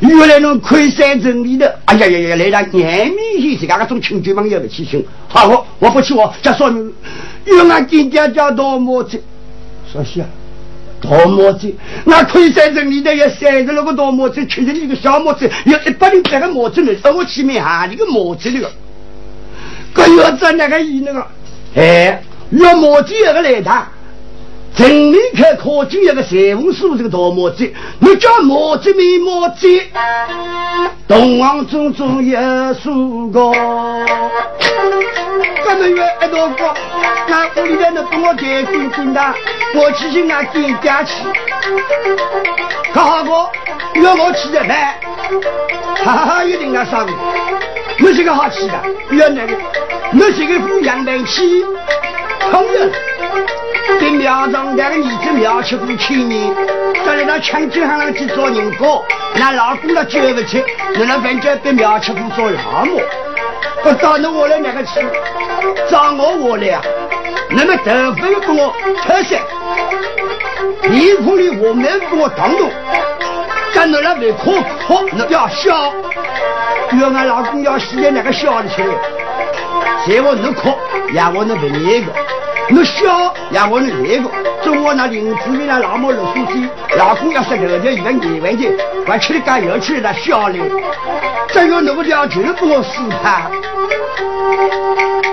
原来侬亏三真理的，哎呀呀呀，来了眼明显是那个种亲戚朋友的起心。好，我我不去，我叫少女，原来今天叫盗墓子，说些盗墓子，那亏三真理的要三十六个盗墓子，其实一个小墓子要一百零八个墓子呢，我前面还一个墓子那个，可要在那个意那个，哎，要墓子那个来他。城里开考进一个裁缝师这个大磨子，你叫磨子没磨子？东王中中有数个，这个月一多个，那屋里头能帮我抬滚滚的，我去寻俺爹家去。好过要我去的饭，哈哈，一定要上。你是个好吃的，要那个，你是个富养门气，同样。给苗庄那个儿子苗七夫千年，到来到抢救行去做人工，那老公都救不起，你那反正给苗七夫做老母，我到那我来那个去，找我我来啊，那么头发又给我脱色，衣服里我没给我挡住，干到那胃哭哭，那要笑，要俺老公要死的那个笑的起来，谁我能哭，让我能不那个。我笑呀，我是那个，中午那林子里那老母六书记，老公要是头条一个二万斤，我吃的干油吃的笑嘞，这个那个条就是不我试探。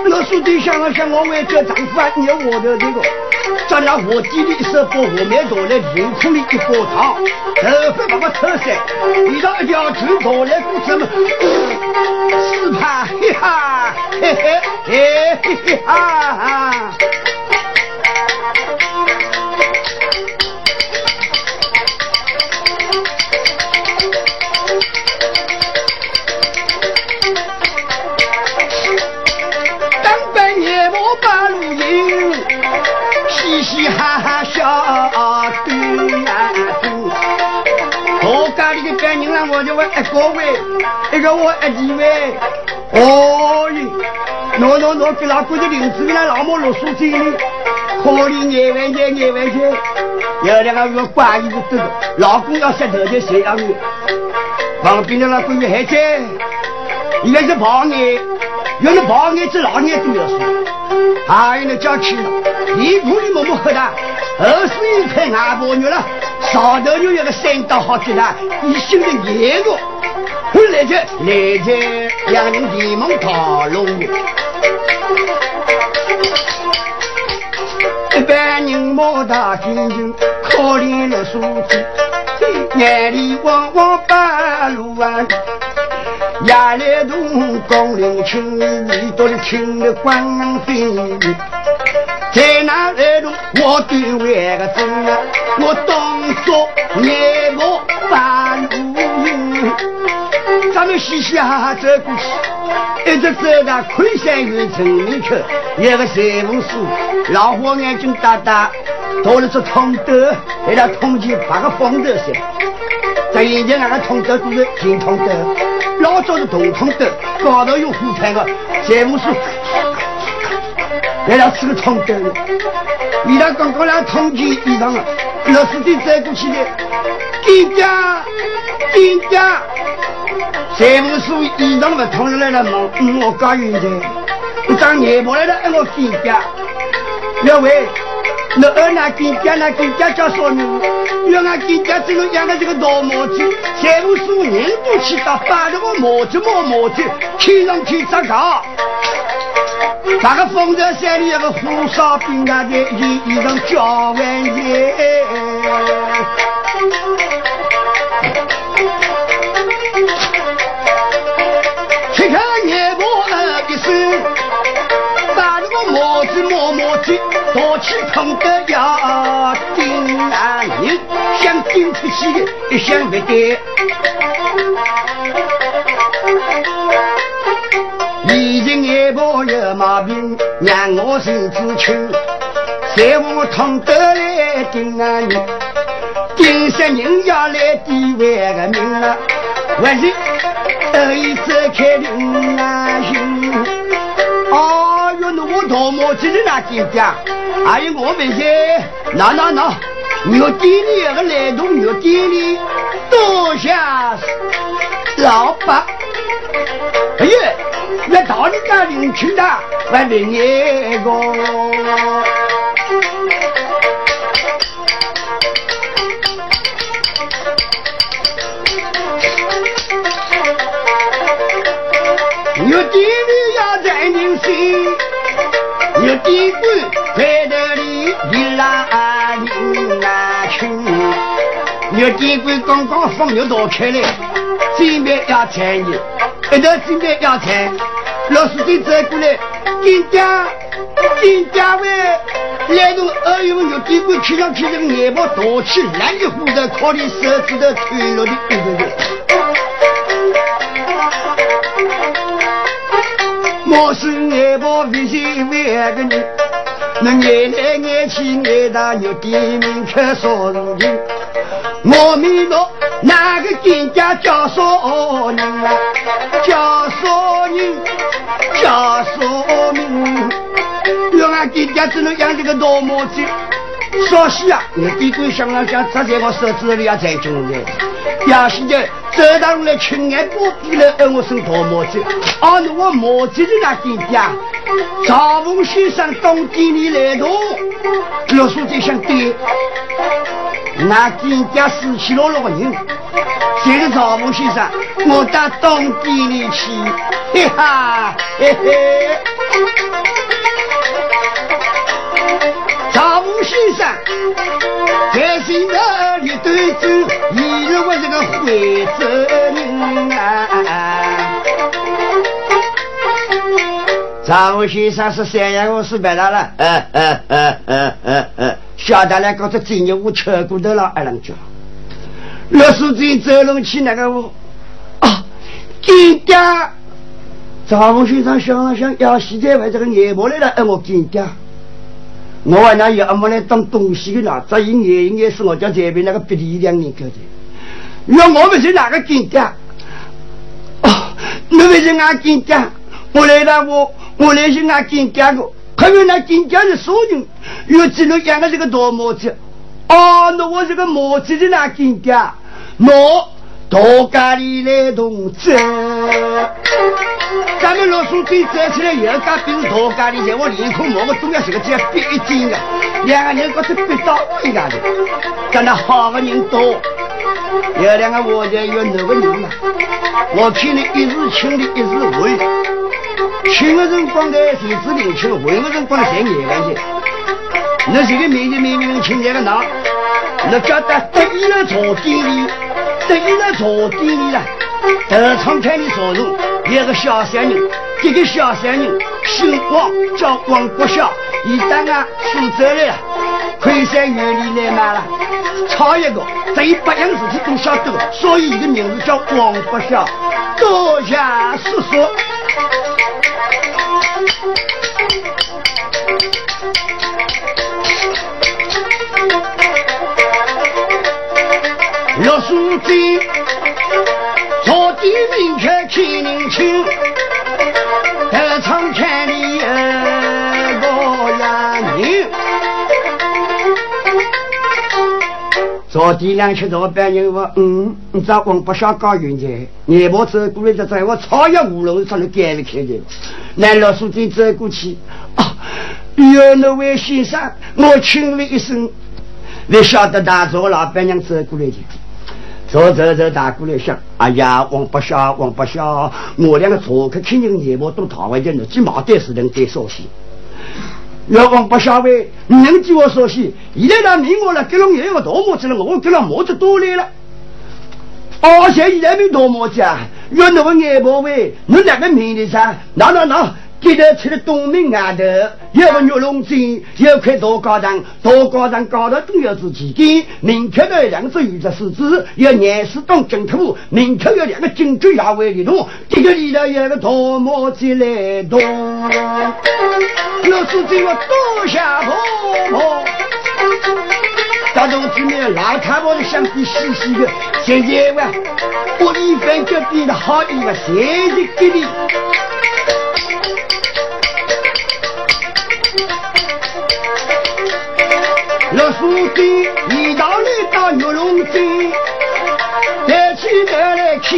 老书记想了想，我为这丈夫啊，你要我的这个，在那火地里一手包火面倒来，银库里一包糖，头发把我扯散，遇到一条船倒来过什么？试探，嘿哈，嘿嘿，嘿嘿嘿哈。哈哈笑对呀对，我家里的干人啦，我就问一个位，一个我一二位，哦哟，喏喏喏，给老姑的林子里那老母六叔嘴里，可怜眼万钱廿万钱，有两个月管一个，老公要石头就谁要你，旁边的那闺女还在，应该是旁眼，原来旁眼子老眼都要说。还有那叫去了，衣服里默默喝的，二十一块外婆肉了，上头又有个三刀好吃的，一心的严个，后来就来在两人提门讨论一般人莫大心情，可怜了书记，眼里汪汪半路啊。夜来东宫陵青，你到了青的官妃，在那来东我对外个真啊，我当作夜幕半路云，咱们嘻嘻哈哈走过去，一直走到昆山县城门口，有个裁缝师，老花眼睛大大，拿了只铜豆，给他铜钱发个风头些，在眼前那个铜豆都是金铜豆。老早是铜铜的，高头有火柴的，财务是，来了吃个铜豆，你那刚刚那铜钱衣裳啊，老师弟走过去的，金家，金家，财务是衣裳不同来了问，嗯，我讲原材，一张眼毛来了，我金家，两位。那二奶金家那金家叫啥名？要俺金家这个养的这个大毛子，财务师人都去到，把这个毛子毛毛子天上去砸高。那个丰泽山里有个火烧饼啊的，衣衣裳叫万年。多起碰得要顶啊！人想顶出去，一想不对。以前眼婆有毛病，让我身子求，在我痛得来顶啊！人顶些人要来抵外个命啊！我是得意走开领啊！那我大毛子的那金家，还有我们些，那那那，牛店里有个来东牛店里，多谢老板。哎呀，那到你家领去的，外面一个。牛店官在那里一拉铃啊群，牛店官刚刚放牛刀开来，准备要菜呢，一头准备要菜，老书记走过来，金家金家喂，来动二月牛店官看上去的眼包大起来一呼的，靠你手指头推落的，对对对。我是爱抱微信为个人，那眼来眼去眼大有点名可说事情。我们说哪个店家叫啥人啊？叫啥人？叫啥名？要俺店家只能养这个老母鸡。少西啊！我弟弟想了想，扎在我手指里也才进来。要是的，走上来亲眼不比了，恩我生大毛子。啊，那我毛子的那店家，赵凤先生东店里来动，老书记想对，那店家死去落落个人，谁是赵凤先生？我到东店里去，嘿哈，嘿嘿。先生，在心头里对走，一日为这个惠州人啊。张武先生是三阳公司白大了，呃呃呃呃呃呃，晓得了，搞这今日我吃过头了，二郎脚。老书记走龙去那个屋，啊，金爹。张武先生想了想，要现在为这个眼毛来了，哎，我金爹。我还那要么来当东西的呢？这一年一年是我家这边那个别地两年搞的。要我们是哪个金家？哦，那位是俺金家。我来了，我我来是俺金家的。还有那金家的所人，又只能养个这个大模子。哦，那我这个模子的那金家，我。大家里来同志，咱们老书记站起来，有家兵大家里在我脸孔毛个中央是个叫逼一斤的，两个人搞是逼到一样的，咱那好的人多，有两个我家有哪个人嘛？我看你一时轻的一时混，轻的人光的谁子年轻，混的人光的谁眼干净？那这个明的明明青年的哪？那叫得得意了坐店里。得意了坐店里了，德昌看的坐人，有个小三人，这个小三人姓王，叫王国孝，一旦啊出走了，亏山园里来买了，差一个，这一百样事情都晓得，所以一个名字叫王国孝，多谢叔叔。老书记，朝地明开看人清，德昌看你个呀人。朝地两吃老板人说：“嗯，你找王八小搞云去，眼毛走过来就在我草叶无龙上头盖了开的。”那老书记走过去，啊，有那位先生，我请了一声，你晓得大赵老板娘走过来的。走走走，大过来想，哎呀，王八小，王八小，我两个坐客看见眼毛都逃回去了，鸡毛带是人带烧西。要王八小喂，你能叫我烧西？现在他明我了，给了也有个大帽子了，我给了帽子多来了。而且现在没大帽子啊，要那个眼毛喂，你两个名的啥？拿拿拿！记得去了东门外头，有个玉龙井，有块大高堂，大高堂高头都有只旗杆，门口的两只玉石狮子，有廿四栋金土，门口有两个金猪牙尾里头，这个里头有个大帽子来动。老司机我多下婆婆，大同志们老太婆的香鼻细细的，谢谢哇，我一番就变得好一个，谢谢给你。老书书记一道里到玉龙井，抬起头来看，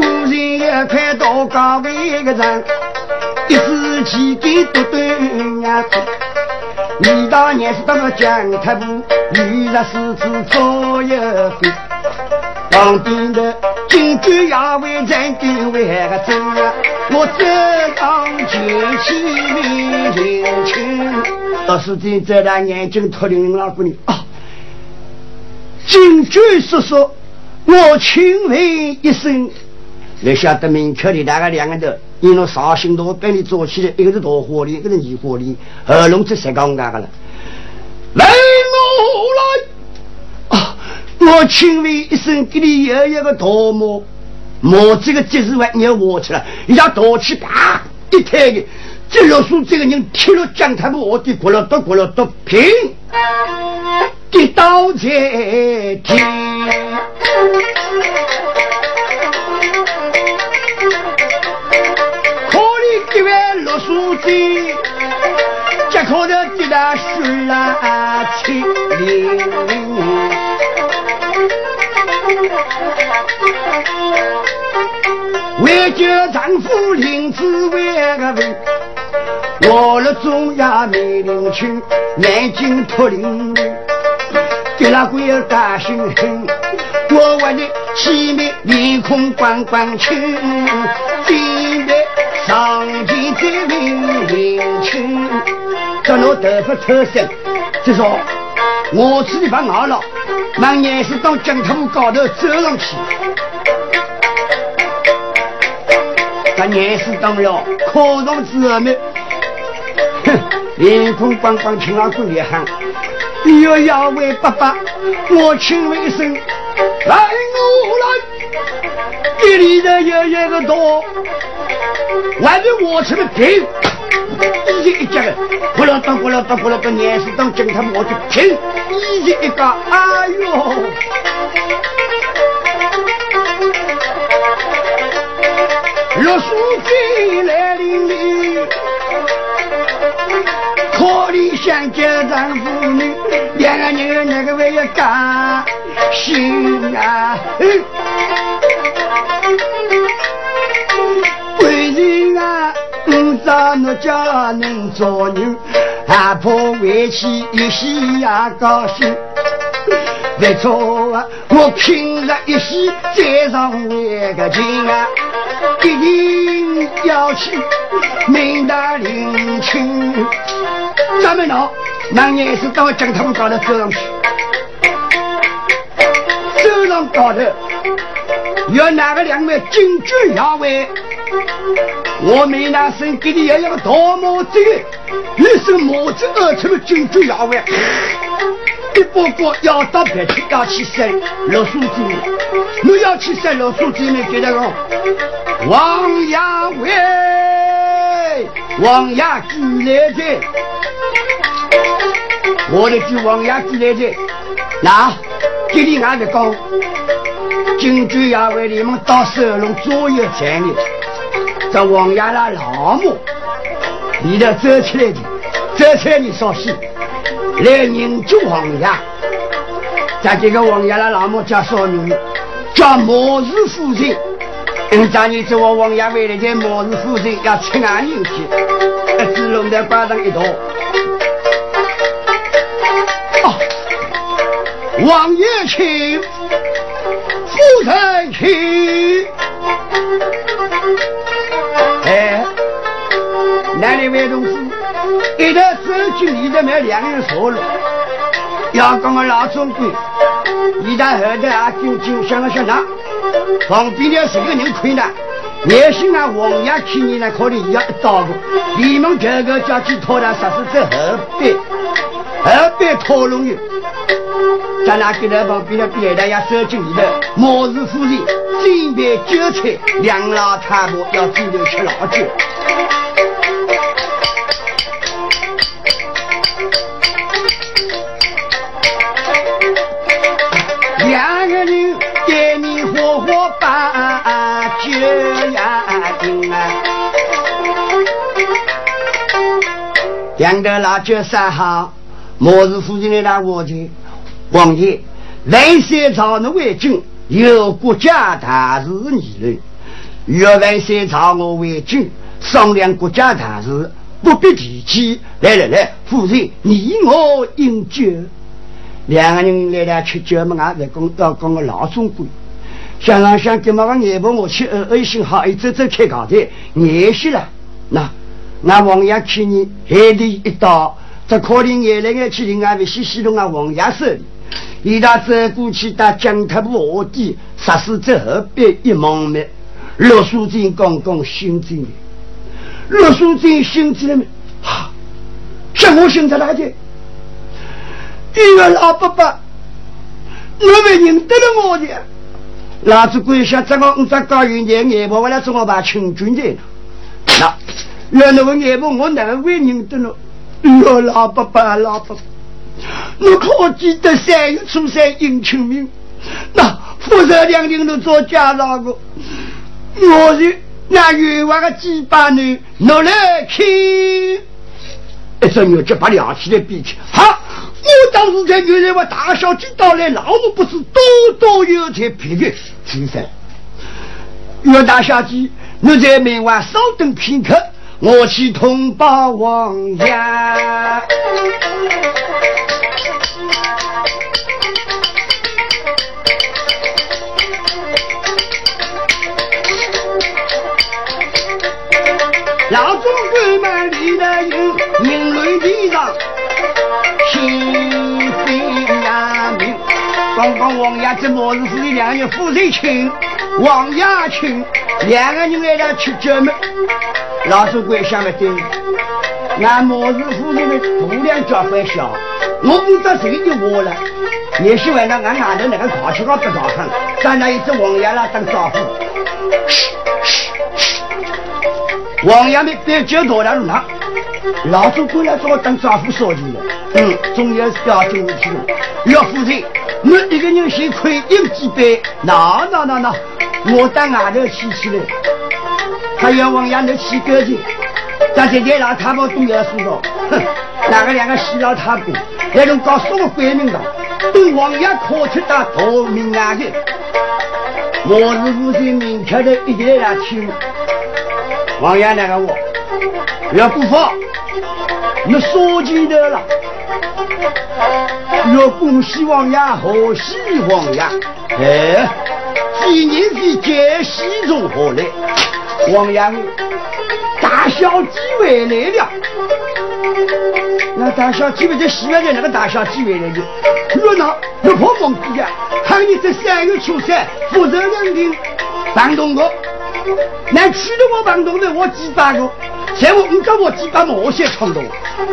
突然一块大高位个人，一支旗杆独端呀。李大年是当个江特部，遇着狮子左右飞。旁边的金龟也为咱定为个真啊！我这当前起为人情，到时间在他眼睛脱灵了姑娘啊！金龟叔叔，我请问一声，你晓得明确的那个两个头，因为绍兴路把你做起来，一个是大火力，一个是二火力，二龙这谁讲那个了？我轻微一声，给你爷爷个头毛，毛这个节日完你要我去了，人家夺起啪一抬的，这老鼠这个人踢了将他们我的过了都过了都平，跌倒在地，可怜这位老书记，这可的跌到水了去淋。为救丈夫林子为个问，我了中央梅林区南京脱林给那鬼儿大心狠，我问你西面面孔光光青，今日上前在林林区，叫我头发脱身，就说。我自己把熬了，那也是到江头高头走上去。那也是当了考上之后呢，哼，脸孔光光，青老子厉害。你要要问爸爸，我请问一声，来我来，这里的有一个多，还是我吃的平。一前一脚的，过了当过了当过了当，年是当警察我就停。一前一个，哎呦！六书记来临里，可怜想家丈夫女，两个人那个为要干心啊！为人啊！不咋那家能做女，还怕回去一喜呀高兴。没错啊，我拼了一喜再上一个情啊，一定要去明大领亲。咱们呢，那也是到江头高头走上去，走上高头，有哪个两位金句要位？我没那生给你要一个大帽子，一身帽子二出了金珠牙位，一波波要到白去要去生老书记，你要去生老书记呢？觉得讲王衙卫，王衙记来着，我的句王衙记来着，那给你俺的讲，金珠牙位你们到收拢左右站的。这王爷那老母，你的走起来的，走起来你说戏，来迎接王爷。在这个王爷的老母叫啥名？叫毛氏夫人。嗯，咱你这我王爷为了这毛氏夫人要吃俺人去，只弄在挂上一道。哦，王爷请，夫人请。哎，那里位同志，一头走进里头买两个人坐了，要讲个老总管，一到后头啊，究竟想了想那，旁边的十个人看呢，也许啊，王爷去你呢，可能要一刀过，你们这个叫去讨他，啥是在后边，后边讨论的。在那给那旁边的别的要走进里头，毛氏夫人准备酒菜，两老太婆要煮头吃老酒。你火把酒呀敬啊，两个老酒三好，末日附近的那王爷，王爷，万岁朝我为君，有国家大事议论。若万岁朝我为君，商量国家大事，不必提起。来来来，夫人，你我饮酒。两个人来了吃酒嘛，俺在讲要讲个老中规。想让想，给嘛个眼婆我去二二心好，一走走开高台，眼死了。那那王爷去年海里一刀，这可怜眼泪眼去，另外为西西东啊王爷手里，一大走过去打江头部河底，杀死之后别一蒙面。陆书记刚刚醒着，陆书记醒着了没？哈，像我醒着哪去？一个老伯伯，我没认得了我的。老子跪下，这个五十高元钱，眼婆我来做我把亲军的。那，原来我眼婆我哪会认得了？哟，老伯伯，老伯伯，我可记得三月初三迎清明，那父子两人都做家长的，我是那冤枉的几百年，拿来看，一只牛就把两起来比起，好。我当时在原来我大小姐到来，老母不是多多有才皮的其实，岳大小姐，你在门外稍等片刻，我去通报王爷。老总管们立了营，营论地上。刚刚王爷在末日时的两人夫人亲，王爷亲，两个人来了吃酒嘛。老主管想了对，俺末日夫人的度量较会小，我不知道谁就我了。也希望那俺外头那个考起高不高看，咱那一只王爷来当招呼。王爷们别酒多了那。老主管来找我当招呼说进了，嗯，总要是要进去的。要夫人，我一个人先亏饮几杯，那那那那，我到外头去去了。他要王爷你洗干净，但这些老太婆都要说道，哼，那个两个死老太婆，那种搞什么鬼名堂，对王爷可出的夺命啊的。我是夫人明确的一点来听，王爷那个我。要不放，你说记得了。要恭喜王爷，和喜王爷。哎，今年是节喜从何来？王爷，大小姐回来了。那大小姐不就喜欢的那个大小姐回来的？热闹，不破房子呀！看你这三月初三，负责两天办公的，那娶了我房东的我几百个。在我五个我几把毛线冲动，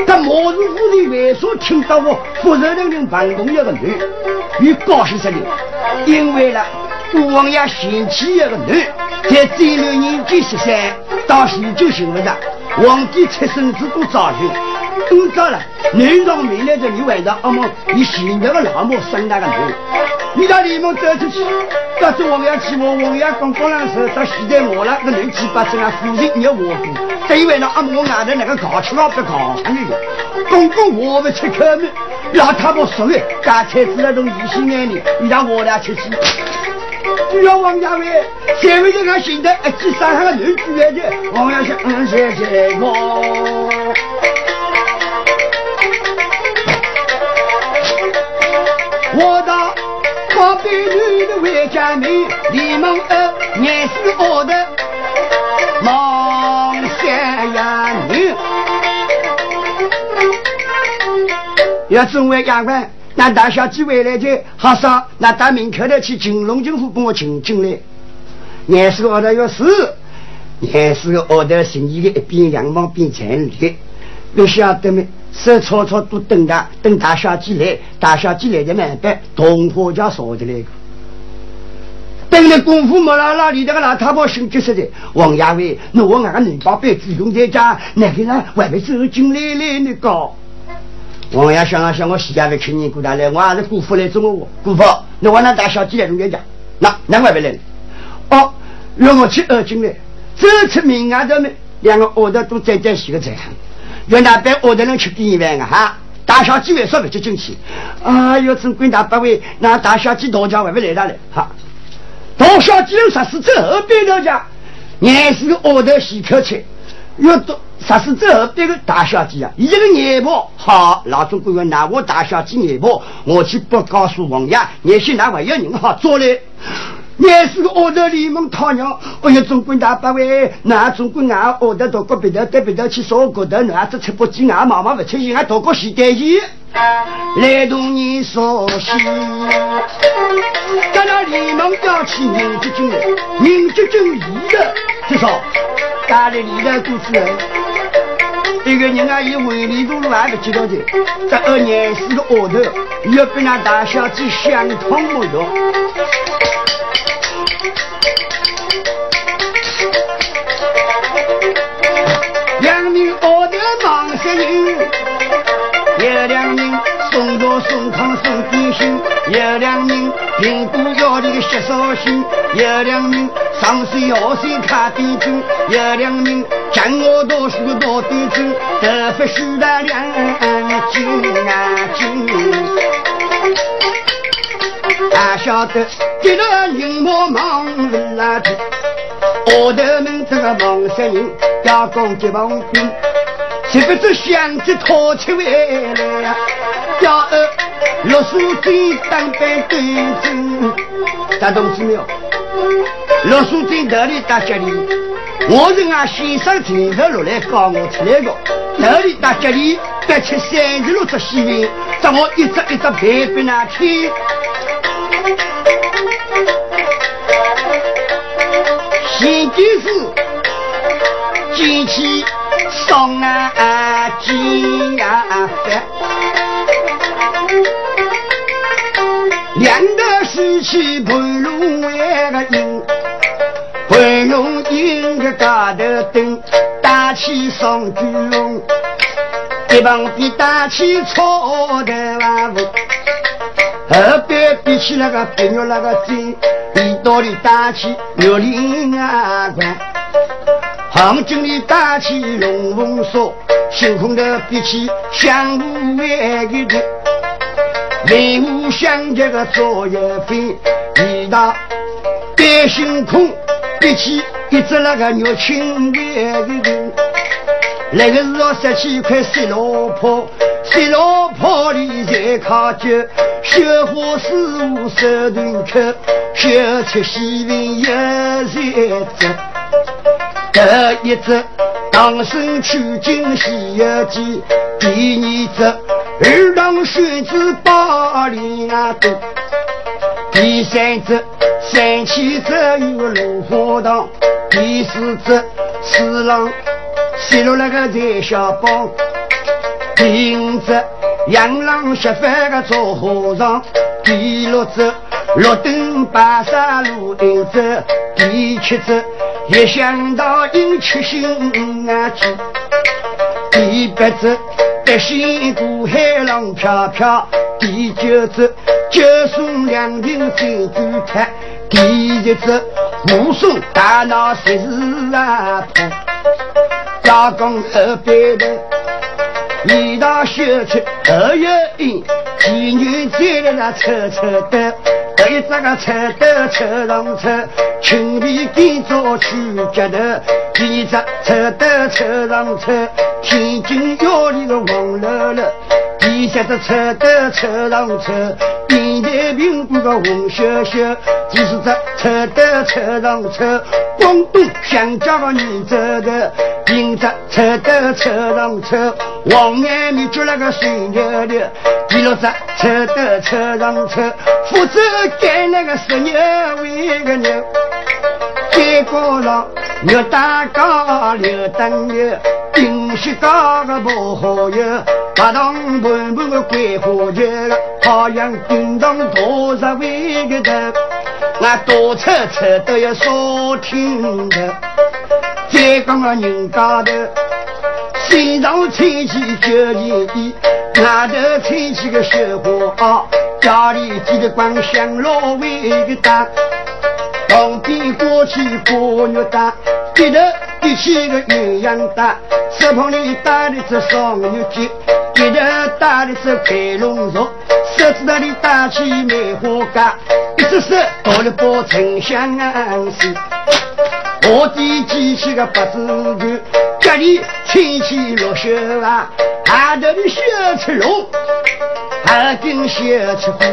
但末日屋里为啥听到我负责人人办公一个女，与高兴死了，因为了我王爷嫌弃一个女，在这六年纪十三，到十九岁不的，皇帝出生之都早训，都照了，女上没来的你晚上，阿妈你现在的老母生那个女，你到里面走出去，到这王爷去我王爷刚刚那时候到现在我了，那六七八岁啊，夫人你要我过。因为那阿妈我外头那个搞吃老不搞上去的，公公我们吃口面，老太婆说的，干菜子那种异性眼里，你让我俩吃吃。主要王家卫，三位就俺现在一起上海的女主角的，王家祥，嗯，谢谢我。我到宝贝女的回家门，李梦儿年是我的梦。呀女，要作为丫鬟，那大小姐回来就好说，那到门口头去请龙金虎帮我请进来。廿四个号头要死，廿四个号头生意的一边羊毛边产力，不晓得没？是曹操都等他，等大小姐来，大小姐来的慢办，同伙家说的来个。等了功夫没啦啦，里头个老太婆心急死的。王亚伟，那我俺个女宝贝主动在家，那个人外面走进来来那个。王亚想啊想，我西家的去年过大来，我还是姑父来找我。姑父，那我那大小姐来中间讲，那那外面来。哦，让我去二进来，这次明外头们两个耳朵都在在洗个菜。原来被我的人去点饭啊哈！大小姐为啥不接进去？哎呦，真管大八位，那大小姐大家会不来了嘞？哈！大小姐有啥事之后边大家，俺是个奥头洗客去，要到啥事之后边个大小姐啊？一个眼婆好，老总管要拿我大小姐眼婆，我去不告诉王爷，也许那还有人好做嘞。也是个奥德里蒙讨鸟，哎呀，总管大八位，那总管俺奥德到个别的到别的去烧骨头，那这吃不进，俺妈妈不吃，俺到个西单去，来同你说西。咱那里蒙要起民族军，民族军一的，至少家里里的都是。一个人啊，以为里路路还不知道的，这二年是个奥头，要跟那大小姐相通不同。两人送肉送汤送点心，有两人苹果要的血烧心，有两人上水下水卡点钟，有两名将我读书读点钟，得不许的两斤啊斤。俺晓得，这个人莫忙不拉的，奥头们这个忙死人，加工结帮兵，岂不知相机掏出来了？叫二六叔军当班队长，大同志没有？六叔军哪里大吉利？我是俺先生亲自落来教我出来的，哪里大吉利？别吃三十六只西饼，让我一只一只排给那听。前件事，机器上啊机呀翻，两个水气盘龙为个赢，盘龙赢个大头灯，大气上巨龙，一旁边大气操的万物。后边比起那个白肉那个针，一刀里打起玉林啊，杭州里打起龙凤锁，星空的比起相互外个的，雷舞相接个左右飞，一道白星空比起一只那个玉青外个的，那个是要十七块石老坡。石老坡里在靠酒，绣花师傅手段口，绣出西边一三只，第一只唐僧取经西游记，第二只二郎玄子八连多，第三只三七只有龙华堂，第四只四郎写了那个在小包。第五只养狼吃饭个做和尚，第六只绿灯白沙路行走，第七只一想到迎七星啊急，第八只八仙过海浪飘飘，第九只九送两瓶水煮菜，第十只武松大闹十四啊坡，加工二百的。一道秀出二月阴，妓女在了那抽抽的，第一只个抽的抽上抽，青皮点着去接头，第二只抽的抽上车，天津窑里个王乐乐，第三只抽的抽上抽，电台苹果个红秀秀，第四只抽的抽上抽，广东香蕉个女走的。今朝抽得抽上抽，黄眼米捉了个水牛牛；第六只抽得抽上抽，福州干那个十牛为个牛。街角上牛打高牛等牛，顶西高个不好有，八堂盘盘个桂花酒，好像叮当多少位个头，俺多抽抽都要少听的。再讲个人家头，身上穿起九件衣，外头穿起个绣花袄，家里几个光香老为个大，旁边过去过月大，低头比起个鸳鸯大，手旁里打的只双牛筋，一头打的只白龙肉，手指那里打起梅花杆，一只手倒了包沉香水。我的机器个八字头，家里亲戚落雪啊，还头的小赤龙，还跟小赤虎，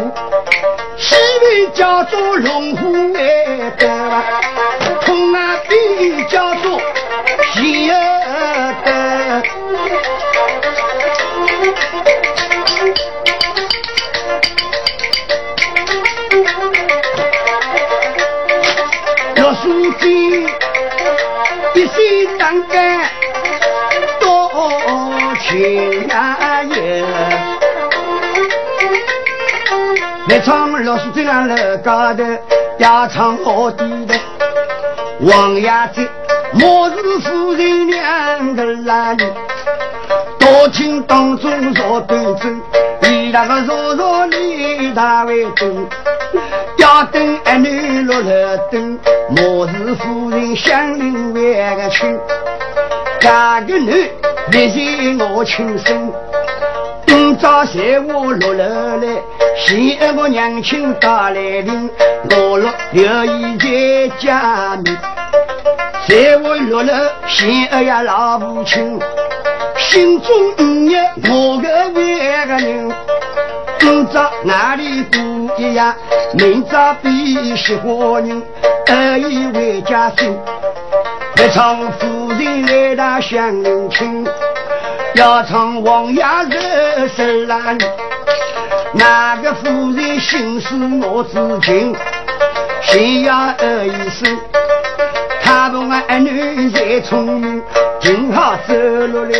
西边叫做龙虎外的，东啊边叫做西的。老书记。一心当干情啊也，来唱老师这样来高的，要唱好低的。王亚子，莫是夫人两个男人，多情当中说端正，你那个弱弱你大为真。要等儿女落了灯，莫是夫人相领为个亲。嫁个女，必须我亲生。今朝财我落了来，喜我娘亲打来临，我落留意在家里。财我落了，喜儿呀老母亲，心中五月我个为个人。今朝哪里不一样？明朝比喜花人，得意为家心。一场夫人来打相亲，要唱王爷热手郎。哪个夫人心思我知情？心要二一声，他不俺儿女再聪明，正好走路来。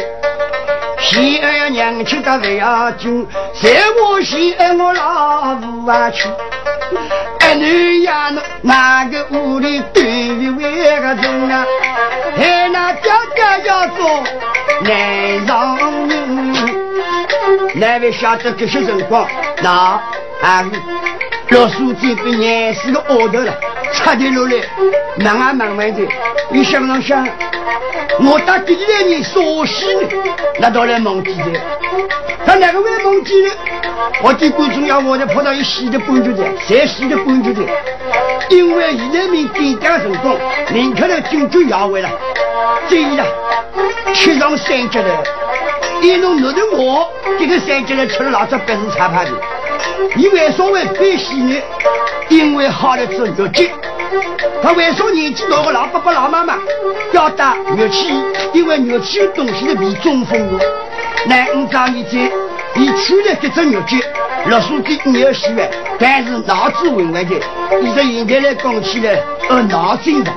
喜儿呀，娘亲的不要紧，在我喜儿我老夫啊去。儿女呀，那个屋里对于为个人啊？还那家家要做男上人，哪位晓得这些情况？那啊，老书记被碾死个额头了，差点落来，慢啊慢慢的，你想啷想？我打第一年少西呢，那到来蒙记的，他哪个会蒙记呢？我的观众要我的跑到一西的半决的，在西的半决的，因为现在民点点成功，明天的军就要回了，这一了，吃上三级了，一路弄的我这个三级了吃了老早白是差怕的，你为什么会背西呢？因为好的是肉鸡。他为啥年纪大的老爸爸老妈妈要打乐器？因为乐器东西是比中风的。那五张你在，你取了这只乐器，老书记你要喜欢，但是脑子混乱的。你说现在来讲起来，呃，脑筋的。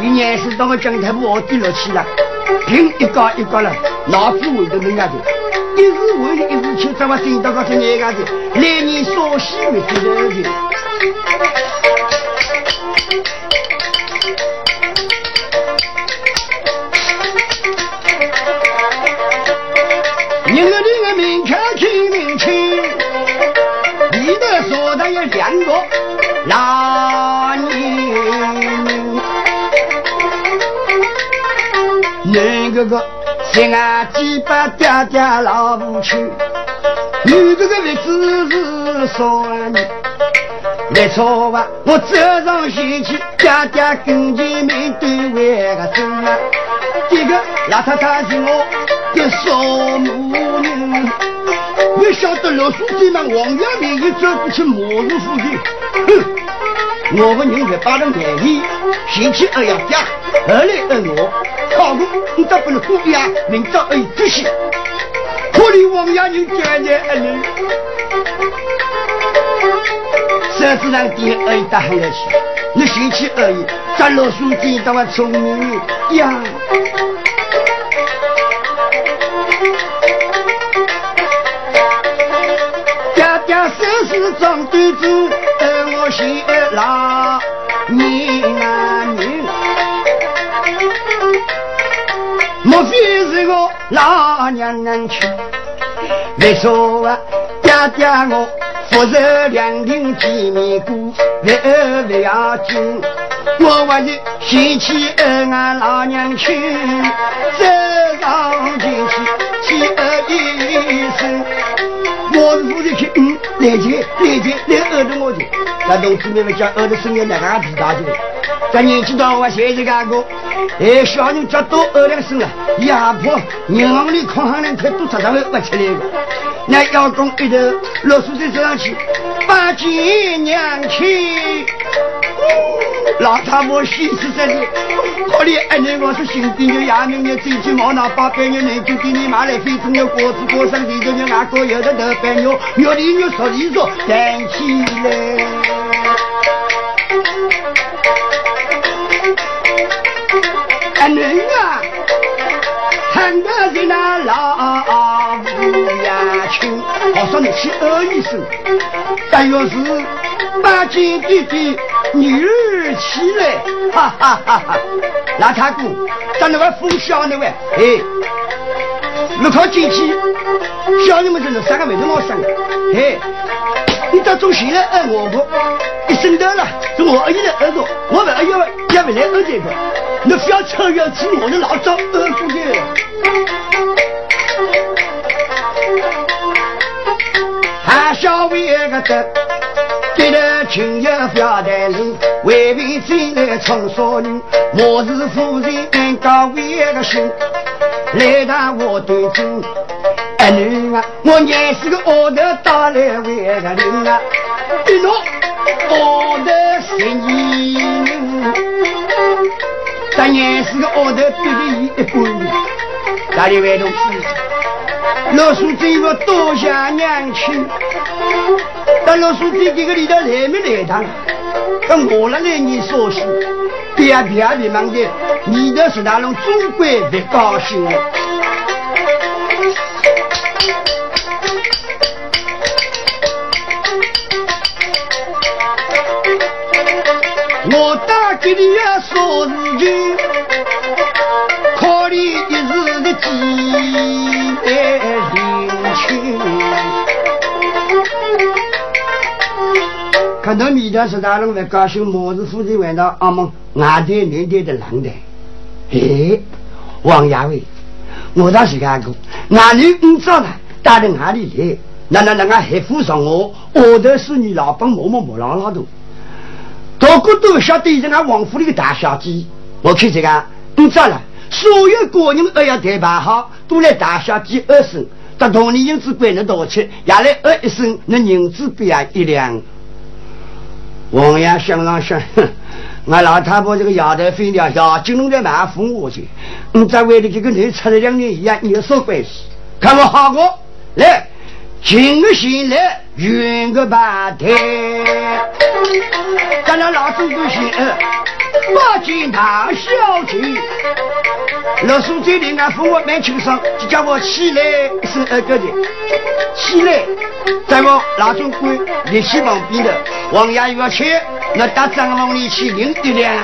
你年是到我讲台不好低落去了，凭一高一高了，脑子混的那样的。一时混一时清，怎么听到个这那样的？来年少喜为这的。人个人个名看清名清，里头说的有两个老年男个个心啊鸡巴嗲嗲老母亲，女个个位置是少年。没错吧？我走上前去，家家跟前面对为个真啊！这个邋遢遢是我的少母人，没晓得老书记嘛，王爷面前走过去骂人夫人，哼！我们人在把人眼里，前去二要家，后来二我，好过你咋不能过呀？明朝二这些，可怜王爷人家的儿女。手指上点而已，打很来去，你兴趣而已。咱老书记当我聪明呀，爹爹手是装对子，我是老女人，莫非是我老娘难娶？你说啊，爹爹我富饶两丁几米姑，为儿为儿。我问你，嫌弃俺老娘去？走上前去，去二一生。我是夫妻去，嗯，来去来去，两个都我去。那同志们讲二十生意哪个知道的？咱年纪大我现在干过，哎，小人家多二两生了，压迫银行里空行两块多常常会挖出来的。那要工一头六十岁走上去，八斤娘亲，老太婆喜死这里，可怜二年我是新兵的衙门的，最近毛拿八百年年就给你买来非中的果子果上里头的外国有的头白肉，肉里肉熟里熟，站起来。女啊，喊得人那老呀亲，我说你去二医生。但要是八斤弟弟女儿起来，哈哈哈哈！老太姑，咱那个风小那位，哎，你靠进去，小人们真的三个没得我生，哎，你到中心来按我不？一生到了，是我二姨的儿子，我们二姨也不来二这个。你非要超越自我的老张二姑爷，还小为个的，给了亲友表带领，为民进来冲少人，我是夫人安高为个心，来打我对阵。儿女啊，我娘是个奥德打来为个人啊，一诺奥德十年。咱年是个奥头比你一半的，大里外同志，老书记我多谢娘亲。但老书记这个里头来没来趟？跟我那来你说是，别别别忙的，你的是那种总归不高兴。我打给你要说事情，考虑一时的机看到你的是大人会高兴，我是夫妻玩到阿蒙外头年代的冷的。哎，王亚伟，我倒是看过，哪里你找他打到哪里来？那那那个还扶上我，我的是你老板某某某老老多。大哥都晓得是俺王府里的大小姐，我看这个，你知道了，所有国人都要台办好，都来大小姐二声，到同年银子归了多去，也来二一声，那银子不要一两。王爷想了想，哼，俺老太婆这个丫头飞了，小金龙在买服我去，你在外头这个人吃了两年一样，有啥关系？看我好过来。今个醒来，圆个半台，咱俩老祖宗姓二，八斤大小姐。老叔最近俺父母蛮轻松，就叫我起来是二个的，起来。在我老总管立起旁边的，王爷要去，那到张房里去领一两。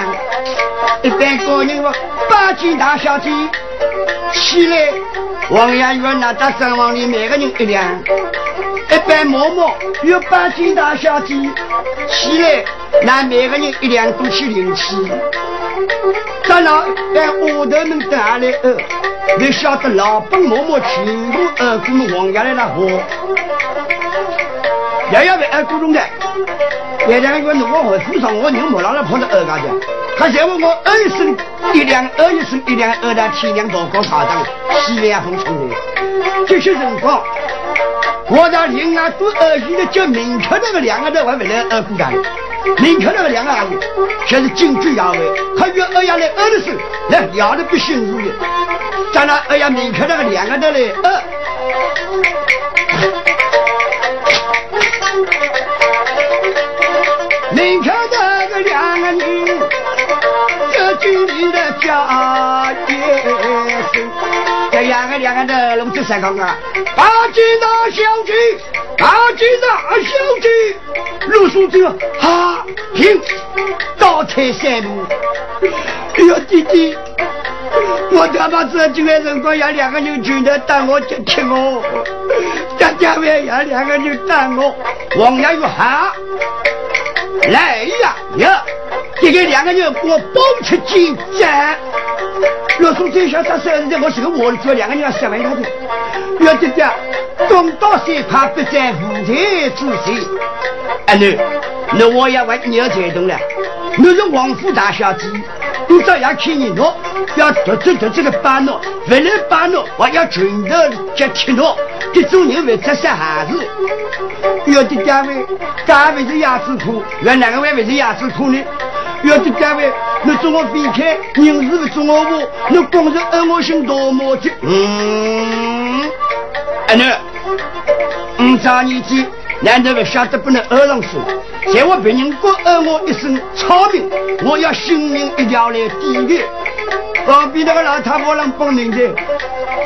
一般高人我八斤大小姐。起来，王爷要拿到账房里每个人一两，一般嬷嬷有八斤大小姐，起来拿每个人一两都去领去。当然，在下头们等下来呃，你晓得老本嬷嬷全部二姑王爷来了活，也要为二姑中的。原来我我我扶上我人莫让他跑到二家去，他嫌我我二生一两二一生一两二两天两多高大档，西凉风冲的。这些辰光，我在另外都二姨的叫明确那个两个人还不来二姑家，明确那个两个阿姨，现在京剧衙门，他约二爷来二的时候，来要的不信任的，咱那二爷明确那个两个人来二。你看那个两个人，这军里的家业生，这两个两个的龙子三个啊，大吉大小吉，大吉大小吉，陆书记哈停，倒退三步，哎呦弟弟，我他妈这进来辰光要两个人拳头打我就踢我，在家外要两个人打我，王爷说哈。来呀呀！这个两个人给我保持紧张。老宋最小他三日的，我是个我做两个人要十万块钱。要姐姐，东到西怕不在舞台之上。哎，你，那我也问你要才懂了。你是王府大小姐，你照样看你喏，要得得得这个把喏，不能把喏，我要拳头接踢喏，这种人会出啥孩子？有的单位，单位是牙齿苦，原哪个位位是牙齿苦呢？有的单位，你做我避开，人是不做我我，你光是恶我心多么急？嗯，哎你，五张年纪。难道不晓得不能二郎说？在我别人过二我一身草民，我要性命一条来抵御。旁边那个老太婆能帮人的，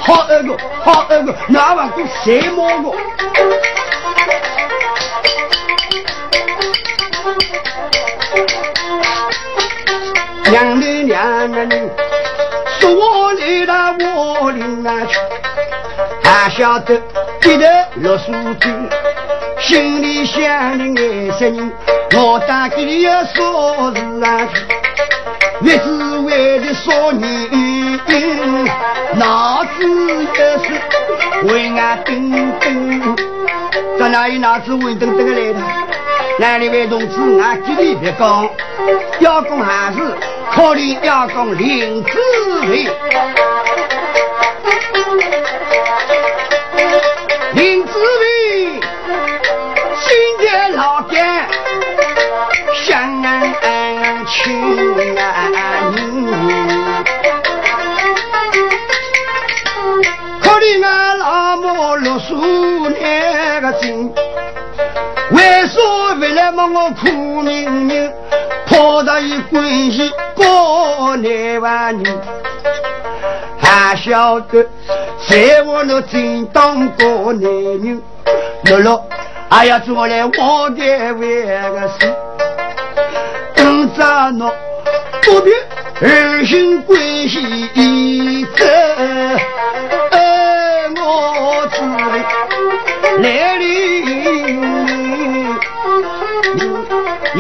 好二个，好二个，哪往过谁摸我？娘的娘的，说我来到我岭南去，还晓得记得落书子。心里想的爱些人，我打给你要说是啊，越是为了少年，脑子也是为俺等等。在哪有脑子为等等来的？哪里位同志，俺给你别讲，要讲还是考虑要讲林子伟。可怜俺老母六叔那个心，为啥为了么我苦命命，跑到一关系过难万年，还晓得在我那正当过男人，乐乐还要做来我的为个事。咱喏不必二心关系走，我只来里，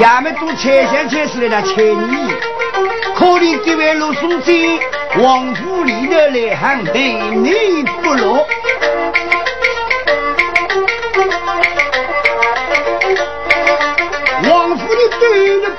衙门都拆迁拆死来了，拆你，可怜这位陆松贞，王府里的来行内内不落。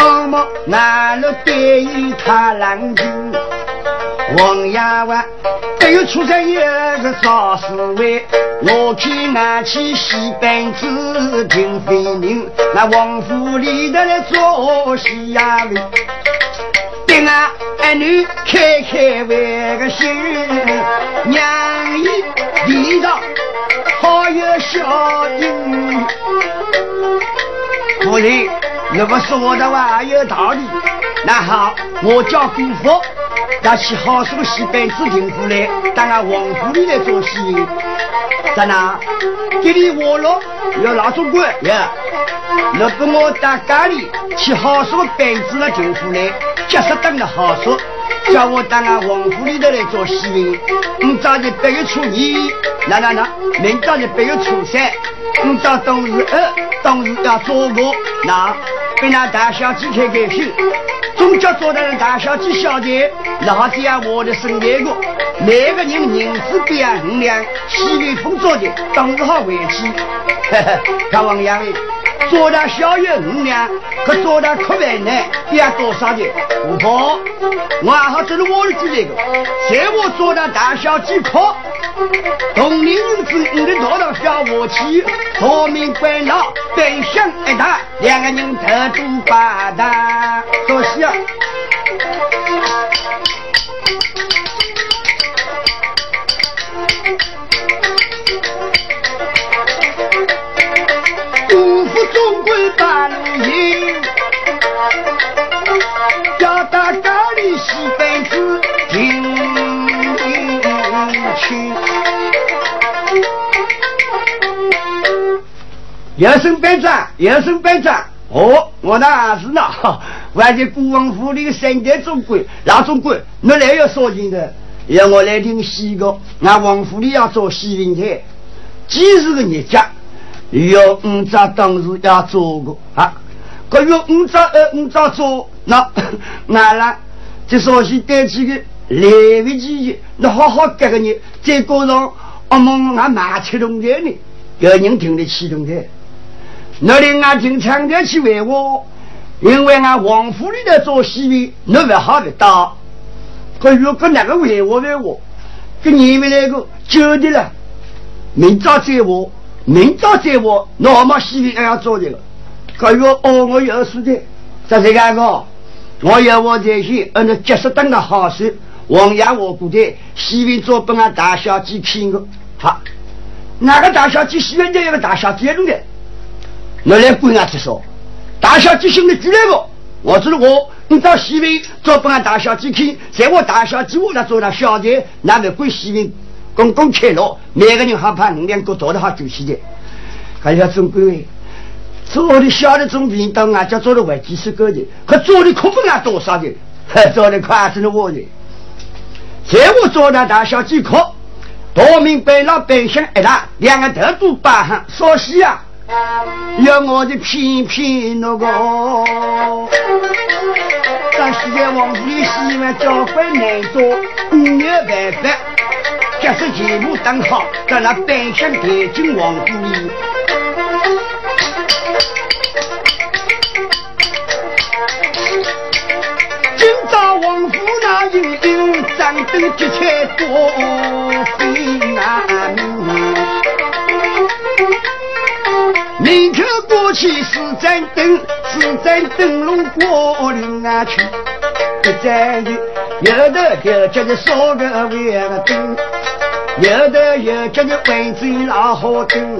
阿妈男人对于他冷静。王爷问，只有出生一个少侍卫，我看俺去西班子听飞人，那王府里头来做西衙门，对俺儿女开开为个心，娘姨地上。好有小英，夫人，你不说的话有道理。那好，我叫姑父，要去好生西班子进府来，当俺王府里来做戏。在哪？这里我了，要拿中官呀？你跟我到家里去好生班子了进府来，结实等的好说。叫我到俺王府里头来做戏，明早是八月初一，那那那，明早是八月初三，明早冬日二，冬日要做我，那跟那大小姐开开心，总叫做那大小姐小姐，那这样我的身边个，每个人银子变衡量，西北风做的，当时好回去，嘿 嘿，看王爷。做的小月五两，可做的可万难，要多少的？不好，我还好，这是我的主这个。在我做的大小几颗，同龄人子你的头上小武器，夺命关牢，对象一打，两个人特都八大，可惜啊。大路行，要到高里西班子听去。有声班长，有声班长，哦，我的儿子呢？还在国王府里的三代总管，老总管，我来要说情的，要我来听西个，俺王府里要做喜饼菜，几十个日家，有五扎当时要做过。啊，可有五扎呃五扎做，那 俺了，这说是带起个来不及的，那好好改个你，再过上我们俺马七龙台呢，有人听得起龙台。那里俺听强调去问我，因为俺王府里头做戏位，那不好的大。可如果那个问我问我，跟你们那个交的了，明早再我，明早再我，那么戏位还要做这个。可如哦，我有事的，这是干个？我有我这些，按照结束等的好事，王爷我估计西边做本俺大小姐听个。好，哪个大小姐喜欢这样个大小姐弄的？我来管俺去说，大小姐兄弟聚来不？我知道我，你到西边做不俺大小姐去，在我大小姐我那做那小姐，那么归西边公公开了，每个人还怕你两个做的好就行的。还要总归做的小的总比到俺家做的外几十个的，可做的可不俺多少的，还做的快死了我的。在我做的大小姐可，多明白老百姓一大，两个头都巴汗，说西啊。要我的偏偏那个，咱世界王府里希望交关难做，没有办法。假使节目当好，咱那百姓抬进王府里。今朝王府那英英，张灯结彩多费难明。明天过去四盏灯，四盏灯笼过岭啊去。一盏的有的就叫你烧个万个灯，有的又叫你温州老好灯。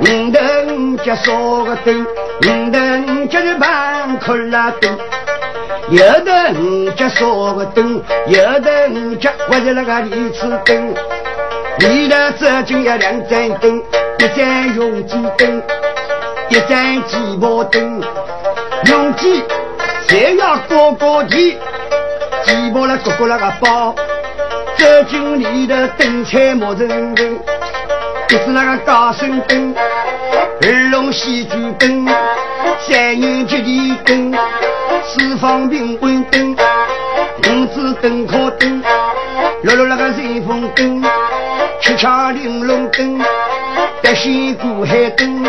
五灯叫烧个灯，五灯叫你半颗拉灯。有的叫烧个灯，有的叫或者那个李子灯。你的这就要两盏灯，一盏用几灯。一盏鸡毛灯，用鸡再要过过地，鸡毛了过过那个包，走进里的灯彩莫人灯，一是那个大升灯，二龙戏珠灯，三元接地灯，四方平稳灯，五子灯靠灯，六六那个随风灯，七巧玲珑灯，八仙过海灯。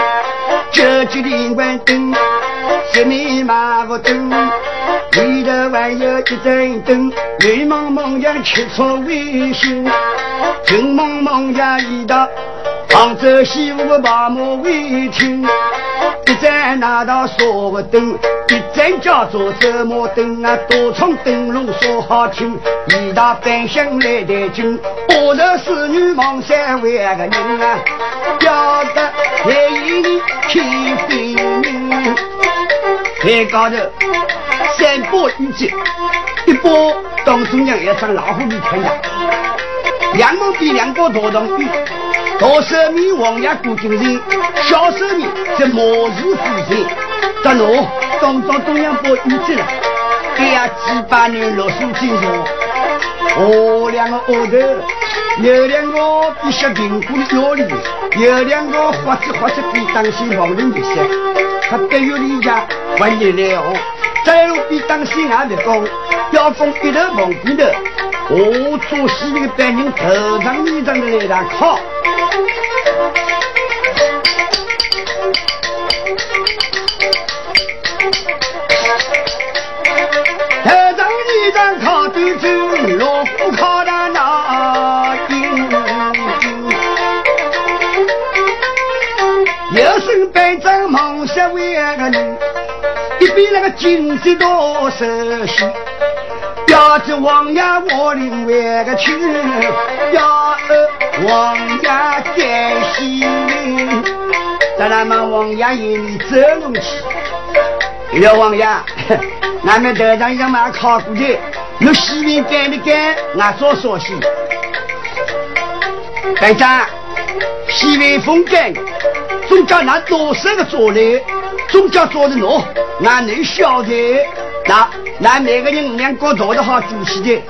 九级灵官灯，十面马虎灯，里头还有一盏灯，绿茫茫呀，七彩微星，金茫茫呀，一道杭州西湖马马围亭，一盏那道烧不灯，一盏叫做周末灯啊，多重灯笼说好听，一大半乡来带劲，我的侍女忙三万个人啊，要得来一年。天飞明，海高头三波一接，一波当中央要上老虎里看的，两毛比两个大同比，大手米王爷过精神，小手米在末日附近，得喽，当中中央波一接了，哎呀，几百年落水金蛇，哦，两个额头。有两个比小苹果的要力，有两个或者或者比当心王人的些，他得有理家还你了，再路比当心还得高，要讲一头蒙骨头，我做戏那个白人头上一张的来打靠。一边那个金子多手心，要子王爷我领外个去，要王爷见喜命，咱那么王爷眼里走龙去。要王爷，俺们头上要买烤过去，你喜命干没干？俺做说戏。班长，喜命风干，总叫那多少个做来。总叫做的喏，俺能晓得，那那每个人两个做的好主席的，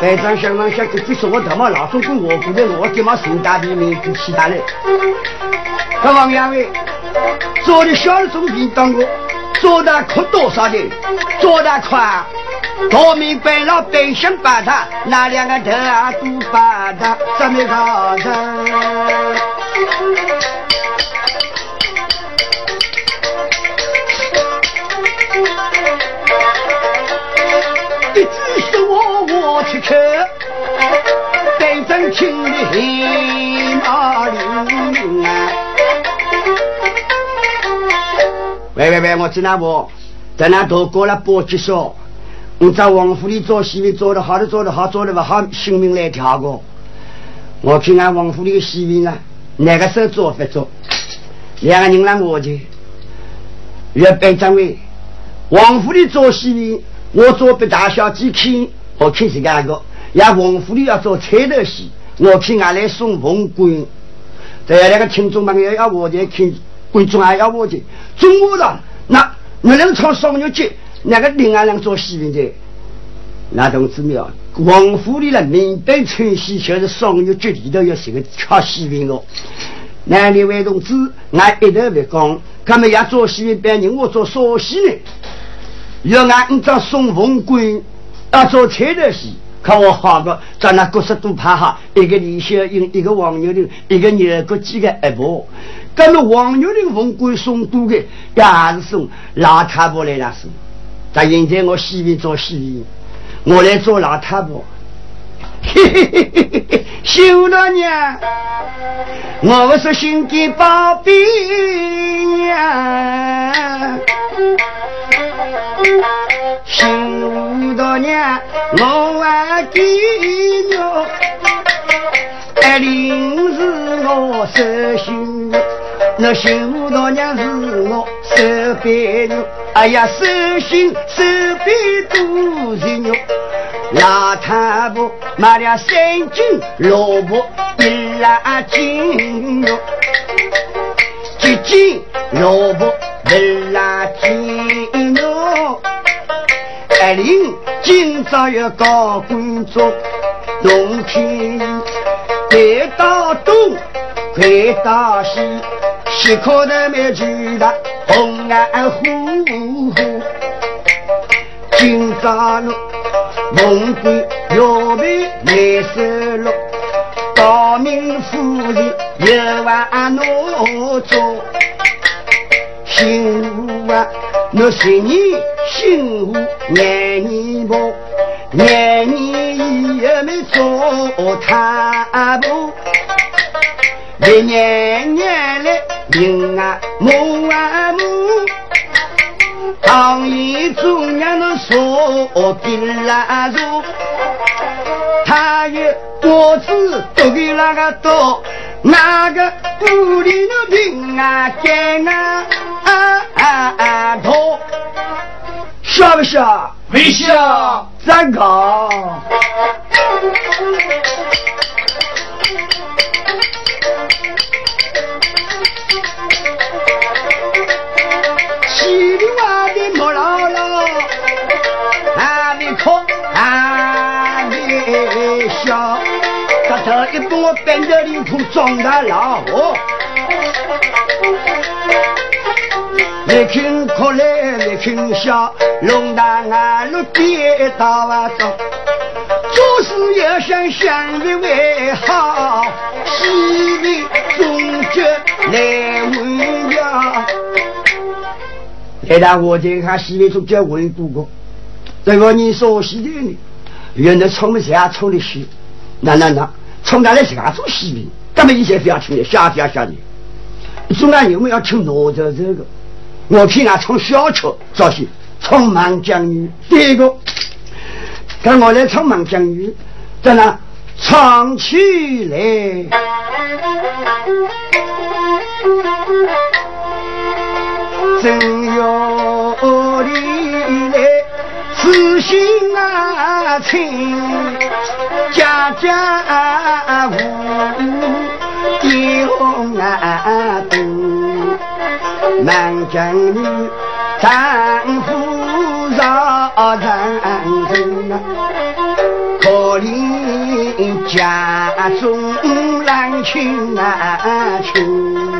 班长想让想，这说我他妈老祖宗我不的，我他妈盛大的名主其他的。各王两位，做的小的总比当过，做的可多少的，做的快，国民百老百姓把他那两个头啊都把他怎么搞的？去看，北征听的黑马铃啊！喂喂喂，我知道不？在那都过了八级说，我在王府里做戏做的好的做的好做的不好，性命来跳过。我去俺王府里的戏位呢，哪个时候做不做？两个人来我去，岳班长位，王府里做戏。我做北大小姐看，我看是干个，也王府里要做彩头戏，我看俺来送凤冠。在那个听众朋友要我在看，观众还要我的，中午了，那我能唱双月节，那个另外两做戏文的，那同志们，王府里了明白唱戏就是双月节里头要是个唱戏文哦。那两位同志，俺一头不讲，他们要做戏文，别人我做啥戏呢？要俺你这送凤冠，要做菜的事，看我好个，在那各十多趴哈，一个李小英，一个王牛玲，一个牛个几个阿婆，跟着王牛玲凤冠送多的，也是送老太婆来了送。但现在我西边做戏，我来做老太婆。嘿嘿嘿嘿嘿，修老娘，我是心肝宝贝娘。新大娘，我还给肉，爱玲是我手心肉，那新大娘是我手背肉，哎呀，手心手背都是肉。老太婆买了三斤萝卜，一拉斤肉，几斤萝卜一拉斤肉。带领今朝要搞工作，冬天快到冬，快到西，西口的没去的。红啊呼呼。今朝路蒙贵要被来收落，高明夫人又往哪走？新妇啊，那十年新妇年年婆，年年也没做太婆，一年年来人啊母啊母，当一中央的说给拉住，他有果子都给那个多。那个屋里的平啊干啊啊啊啊头，笑不笑？没笑。咋搞？哇的莫老老，还没哭，还没笑。这一把板着领土壮大老虎，你听哭来，你听笑，龙大安路跌倒啊走，做事要想想的为好，心里终究来问呀。现在我这看西里总结问多个，这个你说西的呢，原来冲不下，冲的西，那那那。从哪来是俺做戏兵，咱们以前不要听的，下下下的。中央有没有要听哪吒这个？我听俺唱小曲，这些唱满江女。第一个，跟我来唱满江女，在那唱起来，真啊情。家家户户有啊多，满江女丈夫少。我人生啊，可怜家中郎亲啊亲。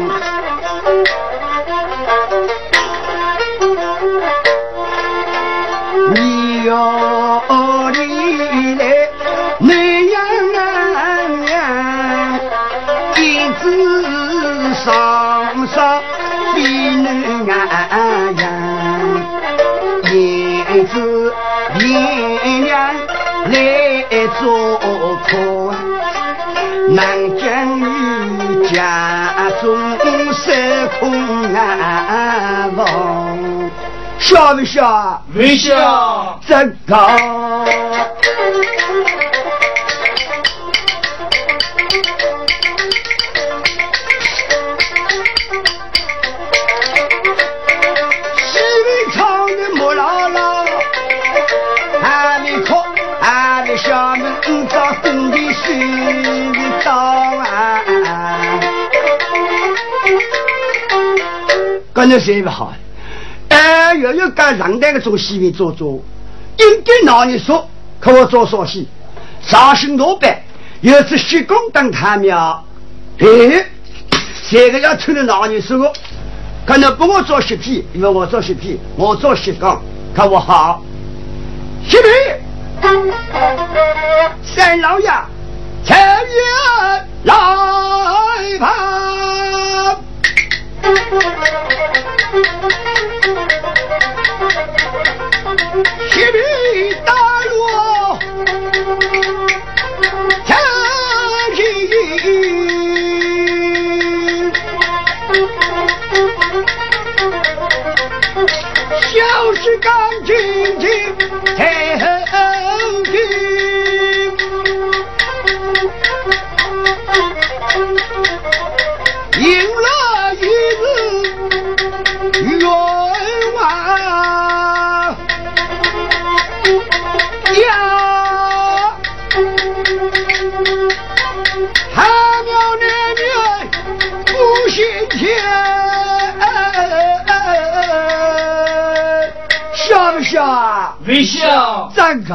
南京女家中守空房。笑不笑？没笑。真高。刚才谁不好？哎，要要干上台的做戏面做做，应该拿你说，可我做啥戏？绍兴老板有次徐公当他庙，哎，这个要穿的拿你说，可能不我做戏皮，因为我做戏皮，我做戏工，看我好。戏皮，三老爷，前院来吧。西北大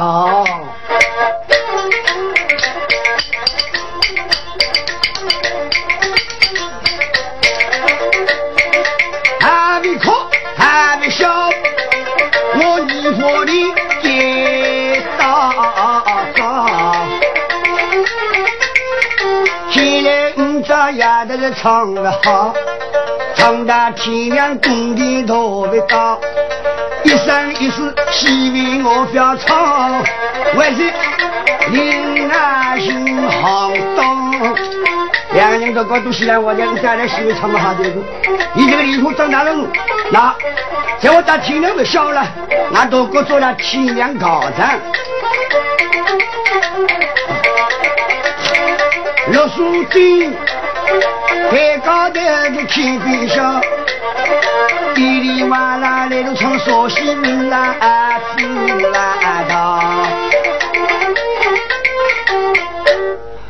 笑。站高。还没哭，还没笑，我衣服里给打仗。现在你这丫头是唱得好，唱到天亮宫殿都不到，一生一世希望我不要唱，为是令俺心好动。两个人都搞东西来，我家再来媳妇唱不好这个，你这个里头长大了路，那在我打天亮不笑了，那都给做了天亮高场。六叔金，太高头的天边上，叽里哇啦来了唱绍兴啦子啦道。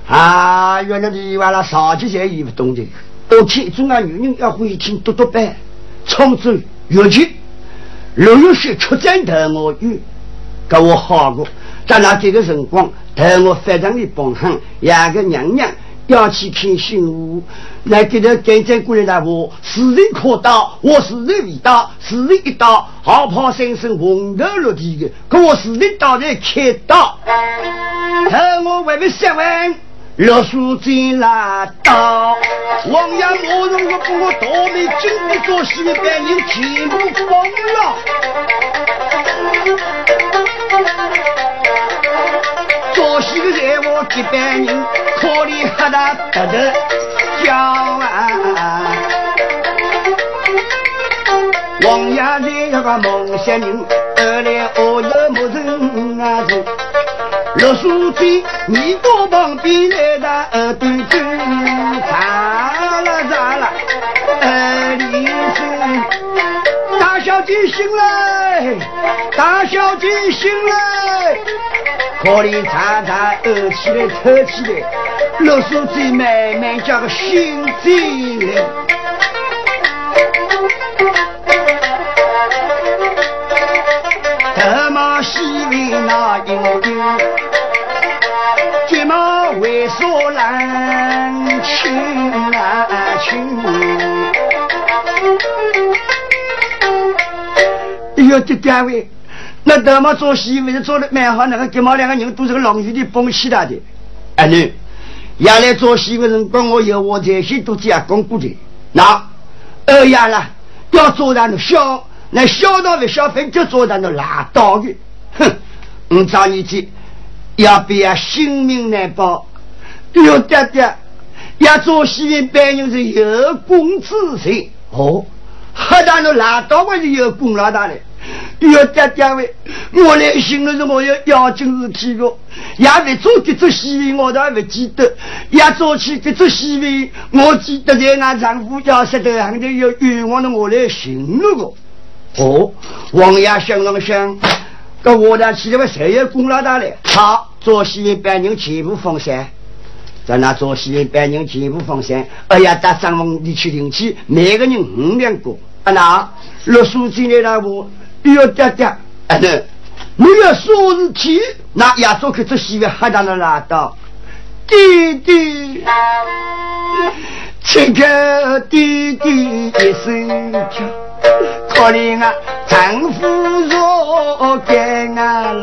啊，原来你完了上级才也不懂这个。我听中央女人要会听读读班，唱奏乐曲，六月雪出战头我有，跟我好过。在那这个辰光，头我非常的帮忙，两个娘娘要去看新屋，来给他赶紧过来了。我私人可刀，我私人未到，私人一刀，好怕三声红头落地的，可我私人刀来开刀，头我外面三万。六叔进来到，王爷马上我把我倒霉经历做戏的百人全部放了。做戏的在我几百人，可怜黑他得得叫啊！王爷在那个梦想人，二来我有没人啊子。六叔在你我旁边来的耳朵子，咋了咋了？小姐醒来，大小姐醒来，可怜查查饿起来抽起来，六叔在慢慢叫个醒起来。他妈西为那英雄，睫毛为所难清难清。哎呦，这单位，那他妈做媳妇的做的蛮好，那个睫毛两个人都是个龙鱼的蹦起来的。哎你，原来做媳妇人跟我有我这些都这样讲过的。那二丫了，要做人的小，那小到的小分就做人的拉倒的。哼，我找你去，要不要性命难保？有爹爹，要做媳妇别人是有功之臣哦，黑蛋的拉倒我是有功劳大的。要爹爹喂，我来寻的是我要要紧事体个，也未做这只媳妇，我倒不记得；也做起这只媳妇，我记得在俺丈夫家石头上头有冤枉的，我来寻那个。哦，王爷想了想，搿我俩起来谁有功劳大嘞？好，做媳妇百人全部封山，在那做媳妇百人全部封山。哎呀，到张门里去领取，每个人五两个。啊那，六书记来了我。要爹爹，哎对，你要说事体，那亚洲去这媳妇还当了拉倒。弟弟，请个弟弟一声叫，可怜啊，丈夫若给俺了，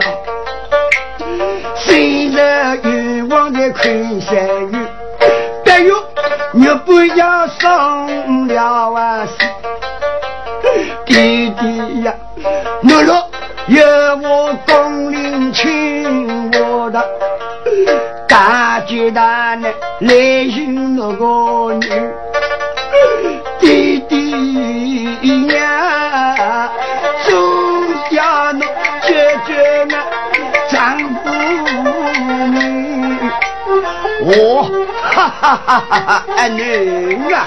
虽然愿望的困山雨，但愿你不要伤了啊！弟弟呀，你若有我功名轻我的大姐大奶来寻那个女，弟弟呀，总要侬解决那丈夫你，我哈哈哈哈哈，哎女啊！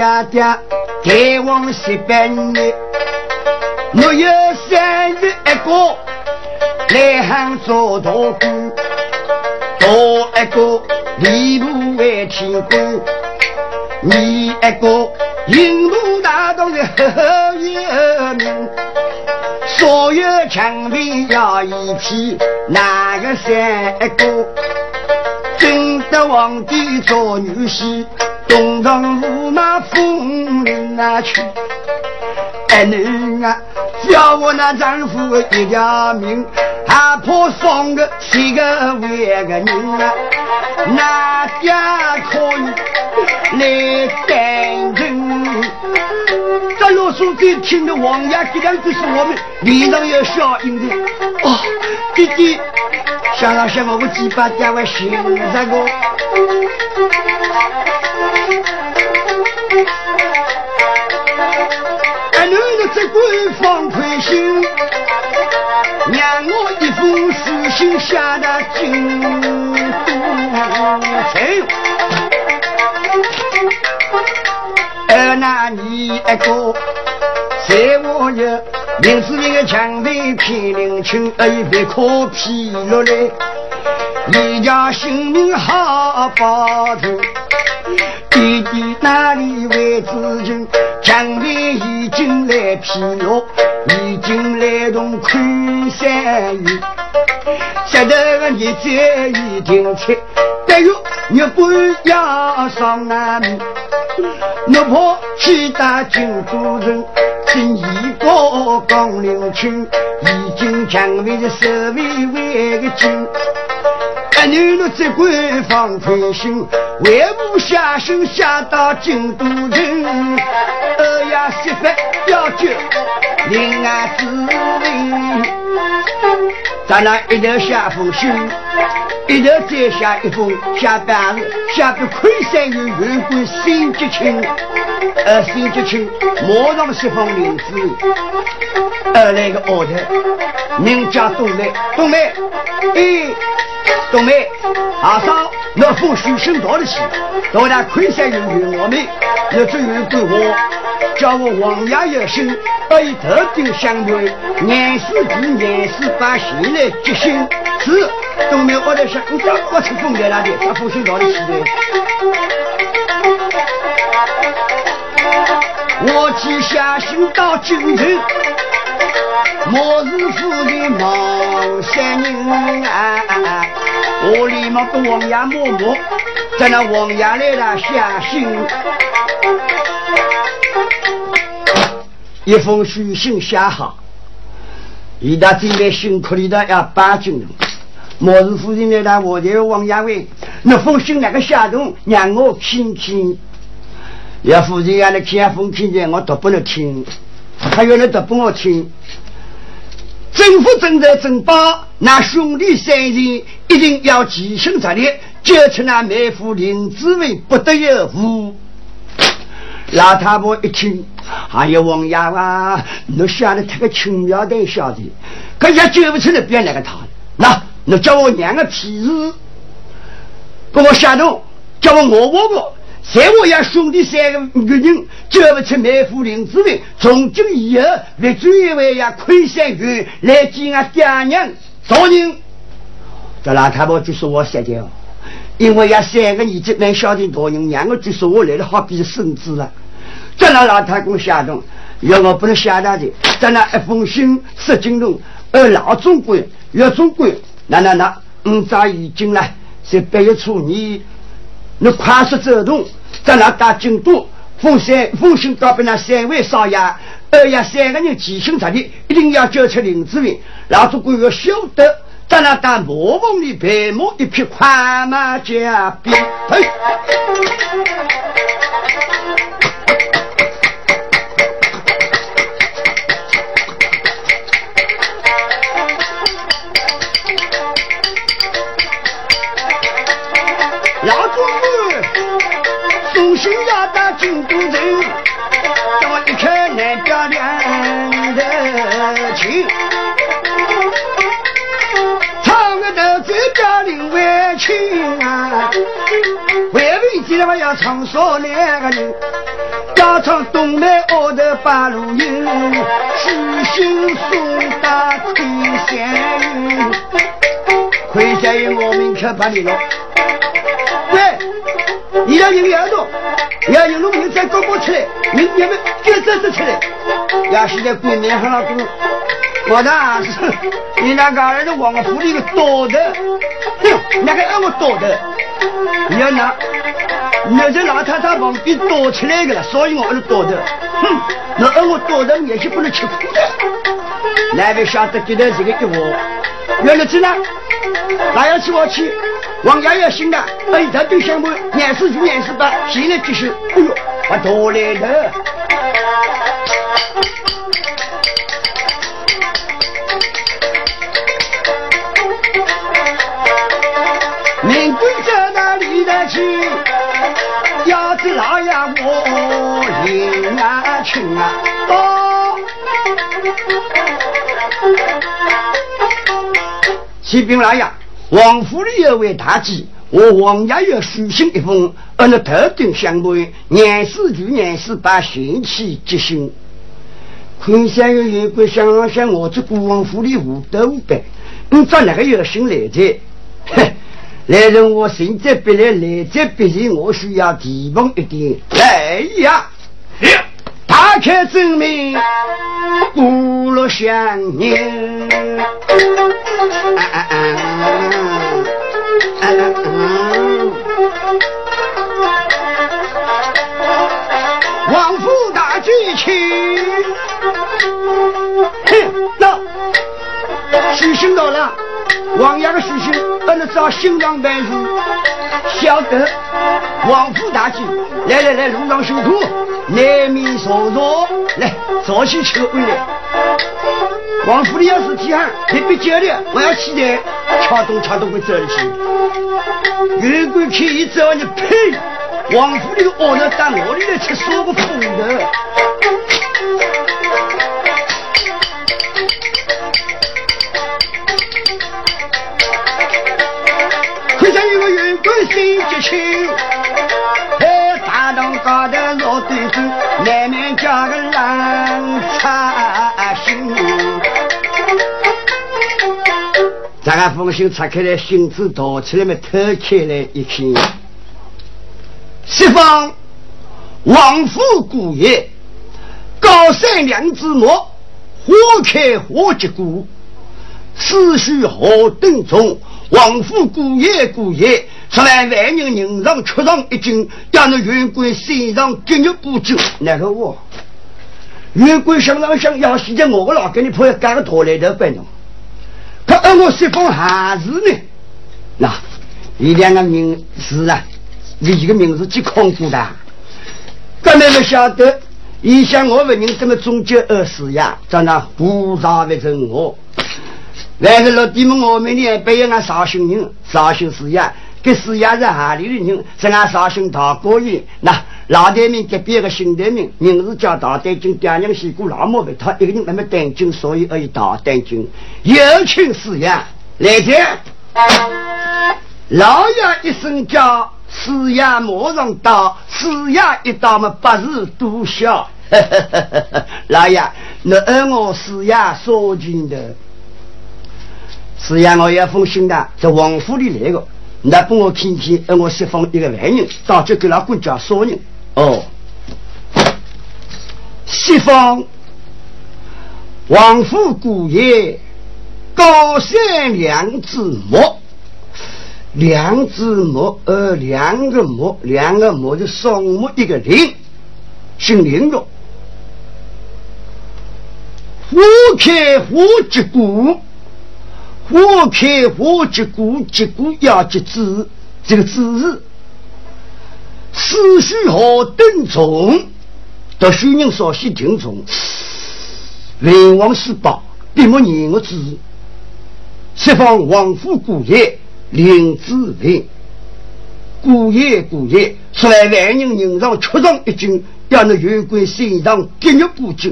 那爹爹给我十八年，我有三日一个来杭做大官，多一个。礼部为天官，你一个印度大东的后有名，所有强兵要一批，哪个三一个？真的皇帝做女婿，东床驸马风铃啊去。哎你啊，要我那丈夫一条命。他怕送个七个万个人啊，哪家可以来担任？这老书记听的王爷这两句是我们脸上有效应的。哦，弟弟，想了想，我们几把单位寻这个。官方宽心。让我一封书信写到京都城，而那你一个，在我有名字一个强队偏领情，而又被可批落来，你家性命好保住。弟弟哪里为知情？江边已经来披落，已经来动昆山雨。接得个日子已定切，但愿你不要上南门。我怕去打京都人，听一个江陵群，已经江边的守卫为个军。儿女若只管放宽心，为母下心下到京都城。二呀媳妇要救临安之人，咱俩一头写封信，一头再写一封下班日，写给昆山有员官辛吉清。呃，辛吉清马上写封领子，二来个奥头名叫东来，东来，哎。冬梅，阿嫂，那风水生到的去，到那亏山人与我们，那只有对我，叫我王爷有心，以特定相对，年四季年四把心来吉星，是。冬梅我在想，你咋不出风来了的？这风水多的去的。我记下心到京城。我是府的毛山人啊，我连忙跟王爷摸摸，在那王爷来了下信，一封书信写好，一大准备辛苦里的要搬进来。莫氏夫人来了，我就王爷问，那封信那个下动，让我听听。要夫人让你听封信的，我都不能听，他原来都不我听。政府正在征保，那兄弟三人一定要齐心协力，救出那妹夫林志伟，不得有误。老太婆一听，还有王爷啊，你想的太个轻描淡写的，可也救不出来，别那个他。那，你叫我娘个屁事，给我吓动，叫我我我我。在我家兄弟三个女人交不出梅夫林之命，从今以后，为追为呀亏三元来见俺爹娘做人。这老太婆就说我三姐因为呀三个儿子蛮晓得大人，两个就说我来了好比孙子了。这那老太公吓动，要我不能吓他的。这那一封信十斤重，而老总管岳总管，那那那五早已经了，在八月初二，你快速走动。在那打京都，奉三奉信告别那三位少爷，二爷三个人齐心协力，一定要救出林志云。老主管要晓得，在那打魔梦里白马一匹快马加鞭。边进来我要唱说两个人，要唱东南澳的八路营，七星送达魁山营，魁山营我们去把你了。喂，你要有耳朵。要有农民再高高起来，你你们就这这出来。要是在过年很老多，我的儿子，你那个儿子王府里个多的，哼，那个让我多的，你要拿，那这老太太旁边躲起来的了，所以我是躲的，哼，那让我多的也是不能吃苦的。哪位晓得觉得这个一窝，原来这呢？那要去我去。王爷爷信的，哎，他对项目，年四就年四八，现在就是，哎呦，我多来了。走到里头去，要是老爷我领啊请啊，到。启禀老爷。王府里有位大吉，我王爷要书信一封，按照特定相对，年四就年四把贤妻吉星。昆山有员官想想我这国王府里无德无败，你找哪个有心来着？哼，来人我现在必来，来者必行，我需要提防一点。来呀！打开证明，不落相念。王府大举去，书信到了，王爷的书信，俺们找新郎办事，晓得。王府大吉，来来来，路上辛苦，难免坐坐，来早起吃个回来。王府里要是提案，特别叫了，我要起来，敲东敲东会走起。员官看一走，你呸！王府里的恶人到我里来吃什么风的？亲，在大堂高头坐端坐，难免叫个人操心。这个封信拆开来，信纸倒起来嘛，偷开来一看，西方王府姑爷高山两字墨，花开花结果，思绪何等重。王府姑爷姑爷，十万万人人上出上一斤，要那员官身上今日不久，那个我？员官想上想，要现在我个老给你破干个大来头办侬。他按我西方还是呢？那，一两个名字啊，一个名字几恐怖的。根本不晓得，以前我问人怎么终究二死呀？在那胡杂为成我。来了老弟们，我们呢不要俺绍兴人，绍兴四爷，给四爷是哪里的人？是俺绍兴大过人。那老代民隔壁个新代民，名字叫大丹军，爹娘媳妇老母为他一个人那么丹军，所以而以大丹军。有请四爷来见。老爷一声叫，四爷马上到。四爷一到嘛，不是多笑。老爷，你按我四爷说情的。是呀，我要封信的，在王府里来的。那帮我看看，让我释放一个外人，到这给老管家说人。哦，西方王府姑爷高山两只木，两只木，呃，两个木，两个木是双木一个林，姓林的，花开花结果。花开花结果，结果要结籽。这个籽是思绪好等重，读书人稍细听从。文王四宝并没言我知。西方王府姑爷林子文，姑爷姑爷，出来万人人上出上一军，要那员官身上给你补救。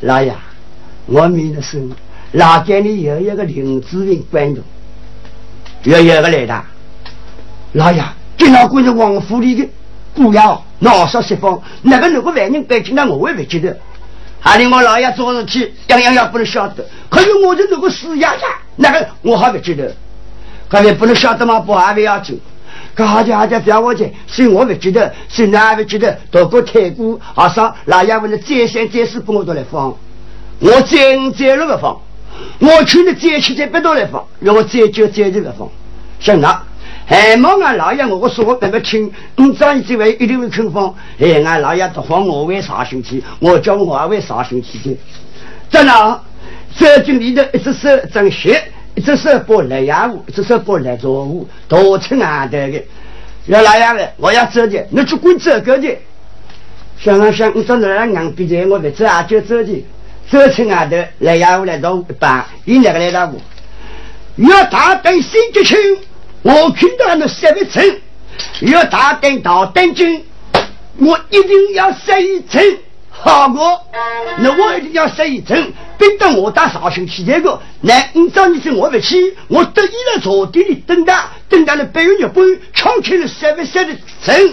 老爷，我明了声。老家里有一个林子文官员，有一个来的。老爷，今老关是王府里的姑爷，闹少释放，那个如果外人白进来，我也不记得。还令我老爷做事去，样样样不能晓得。可是我是那个死丫丫，那个我还不记得。可是不能晓得吗？不还不要紧。可好家好家不要我讲，是我不记得，是哪不记得？到过太古，阿嫂老爷为了再三再四，给我都来放，我再五再六个放。我去了再去再别到来放，让我再就再这个放。行了，还望俺老爷我说我那么听，你这这位一定会肯放。哎，俺老爷都放我为啥生气？我叫我为啥生气的？在哪？这经里头一只手正血，一只手拨来呀务，一只手拨来做务，多称俺的个。要老爷的，我要走的，你去管这个的。想想想，你到哪来硬逼着我的，走啊就走的。这次外头来呀，我来到一班，有两个来打我。要大灯新吉庆，我看到那三位城；要大灯大灯军，我一定要杀一城。好我，那我一定要杀一城，逼得我打绍兴去这个。那你找你是我不去，我得意了坐地里等他，等他了半月半，抢去了三位三的城。